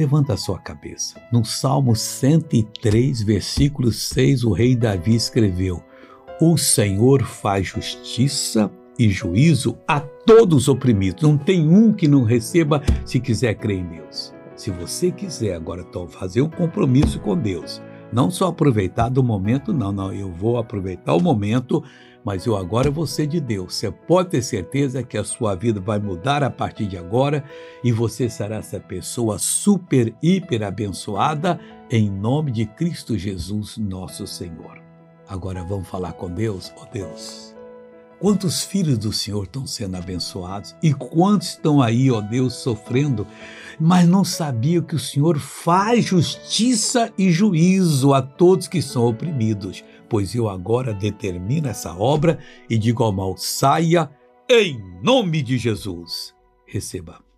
Levanta a sua cabeça. No Salmo 103, versículo 6, o rei Davi escreveu: O Senhor faz justiça e juízo a todos os oprimidos. Não tem um que não receba se quiser crer em Deus. Se você quiser agora então, fazer um compromisso com Deus, não só aproveitar do momento, não, não, eu vou aproveitar o momento mas eu agora vou ser de Deus. Você pode ter certeza que a sua vida vai mudar a partir de agora e você será essa pessoa super, hiper abençoada em nome de Cristo Jesus, nosso Senhor. Agora vamos falar com Deus, ó oh Deus. Quantos filhos do Senhor estão sendo abençoados e quantos estão aí, ó Deus, sofrendo, mas não sabiam que o Senhor faz justiça e juízo a todos que são oprimidos. Pois eu agora determino essa obra e digo ao mal: saia em nome de Jesus. Receba.